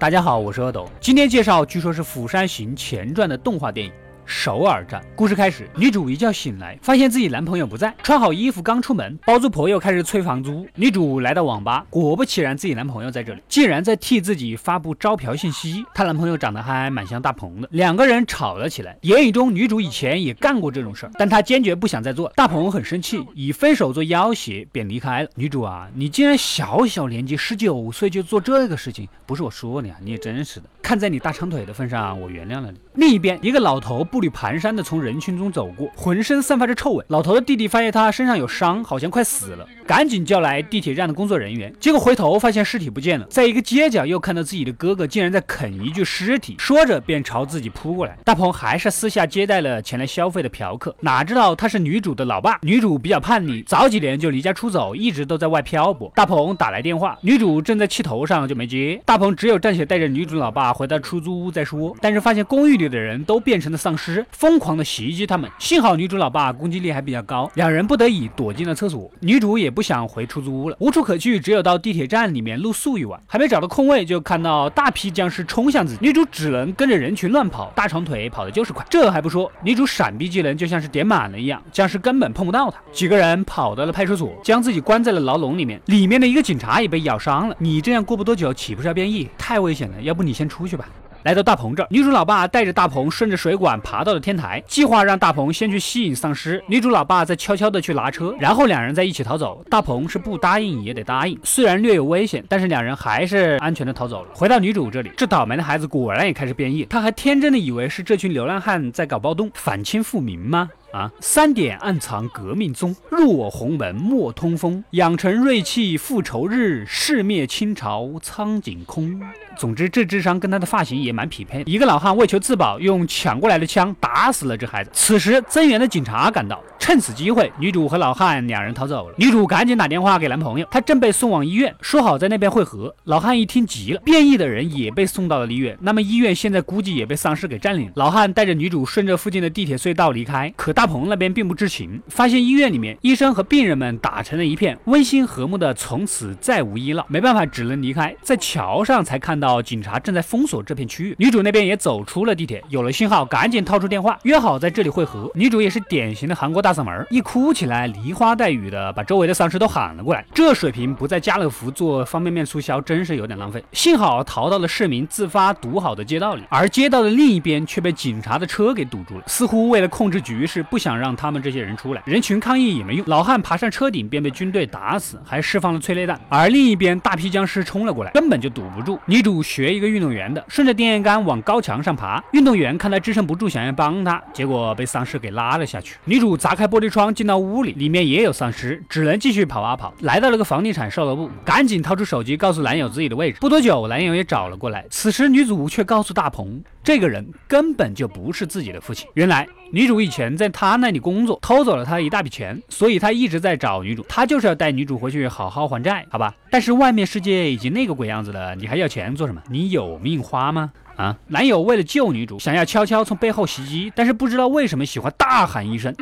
大家好，我是阿斗，今天介绍据说是《釜山行前传》的动画电影。首尔站故事开始，女主一觉醒来，发现自己男朋友不在，穿好衣服刚出门，包租婆又开始催房租。女主来到网吧，果不其然，自己男朋友在这里，竟然在替自己发布招嫖信息。她男朋友长得还蛮像大鹏的，两个人吵了起来。言语中，女主以前也干过这种事儿，但她坚决不想再做。大鹏很生气，以分手做要挟，便离开了。女主啊，你竟然小小年纪十九岁就做这个事情，不是我说你啊，你也真是的。看在你大长腿的份上，我原谅了你。另一边，一个老头不。步履蹒跚的从人群中走过，浑身散发着臭味。老头的弟弟发现他身上有伤，好像快死了，赶紧叫来地铁站的工作人员。结果回头发现尸体不见了，在一个街角又看到自己的哥哥竟然在啃一具尸体，说着便朝自己扑过来。大鹏还是私下接待了前来消费的嫖客，哪知道他是女主的老爸。女主比较叛逆，早几年就离家出走，一直都在外漂泊。大鹏打来电话，女主正在气头上就没接。大鹏只有暂且带着女主老爸回到出租屋再说。但是发现公寓里的人都变成了丧尸。疯狂的袭击他们，幸好女主老爸攻击力还比较高，两人不得已躲进了厕所。女主也不想回出租屋了，无处可去，只有到地铁站里面露宿一晚。还没找到空位，就看到大批僵尸冲向自己，女主只能跟着人群乱跑，大长腿跑的就是快。这还不说，女主闪避技能就像是点满了一样，僵尸根本碰不到她。几个人跑到了派出所，将自己关在了牢笼里面，里面的一个警察也被咬伤了。你这样过不多久岂不是要变异？太危险了，要不你先出去吧。来到大鹏这儿，女主老爸带着大鹏顺着水管爬到了天台，计划让大鹏先去吸引丧尸，女主老爸再悄悄的去拿车，然后两人再一起逃走。大鹏是不答应也得答应，虽然略有危险，但是两人还是安全的逃走了。回到女主这里，这倒霉的孩子果然也开始变异，他还天真的以为是这群流浪汉在搞暴动，反清复明吗？啊！三点暗藏革命宗，入我鸿门莫通风。养成锐气复仇日，誓灭清朝苍井空。总之，这智商跟他的发型也蛮匹配。一个老汉为求自保，用抢过来的枪打死了这孩子。此时，增援的警察赶到。趁此机会，女主和老汉两人逃走了。女主赶紧打电话给男朋友，他正被送往医院，说好在那边会合。老汉一听急了，变异的人也被送到了医院。那么医院现在估计也被丧尸给占领了。老汉带着女主顺着附近的地铁隧道离开，可大鹏那边并不知情，发现医院里面医生和病人们打成了一片，温馨和睦的，从此再无医闹。没办法，只能离开。在桥上才看到警察正在封锁这片区域。女主那边也走出了地铁，有了信号，赶紧掏出电话，约好在这里会合。女主也是典型的韩国大。嫂嗓门一哭起来，梨花带雨的把周围的丧尸都喊了过来。这水平不在家乐福做方便面促销，真是有点浪费。幸好逃到了市民自发堵好的街道里，而街道的另一边却被警察的车给堵住了，似乎为了控制局势，不想让他们这些人出来。人群抗议也没用，老汉爬上车顶便被军队打死，还释放了催泪弹。而另一边大批僵尸冲了过来，根本就堵不住。女主学一个运动员的，顺着电线杆往高墙上爬。运动员看他支撑不住，想要帮他，结果被丧尸给拉了下去。女主砸。开玻璃窗进到屋里，里面也有丧尸，只能继续跑啊跑。来到了个房地产售楼部，赶紧掏出手机告诉男友自己的位置。不多久，男友也找了过来。此时女主却告诉大鹏，这个人根本就不是自己的父亲。原来女主以前在他那里工作，偷走了他一大笔钱，所以他一直在找女主。他就是要带女主回去好好还债，好吧？但是外面世界已经那个鬼样子了，你还要钱做什么？你有命花吗？啊！男友为了救女主，想要悄悄从背后袭击，但是不知道为什么喜欢大喊一声，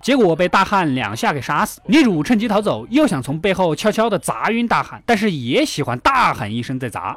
结果被大汉两下给杀死。女主趁机逃走，又想从背后悄悄的砸晕大汉，但是也喜欢大喊一声再砸。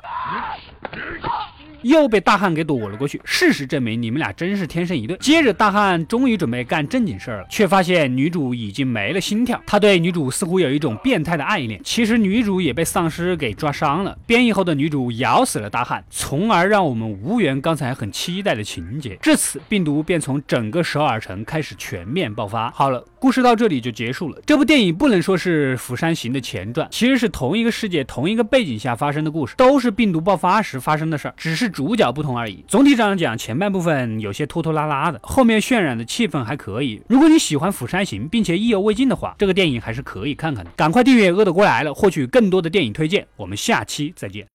又被大汉给躲了过去。事实证明，你们俩真是天生一对。接着，大汉终于准备干正经事儿了，却发现女主已经没了心跳。他对女主似乎有一种变态的爱恋。其实，女主也被丧尸给抓伤了。变异后的女主咬死了大汉，从而让我们无缘刚才很期待的情节。至此，病毒便从整个首尔城开始全面爆发。好了，故事到这里就结束了。这部电影不能说是《釜山行》的前传，其实是同一个世界、同一个背景下发生的故事，都是病毒爆发时发生的事儿，只是。主角不同而已。总体上讲，前半部分有些拖拖拉拉的，后面渲染的气氛还可以。如果你喜欢《釜山行》，并且意犹未尽的话，这个电影还是可以看看的。赶快订阅“饿得过来了”，获取更多的电影推荐。我们下期再见。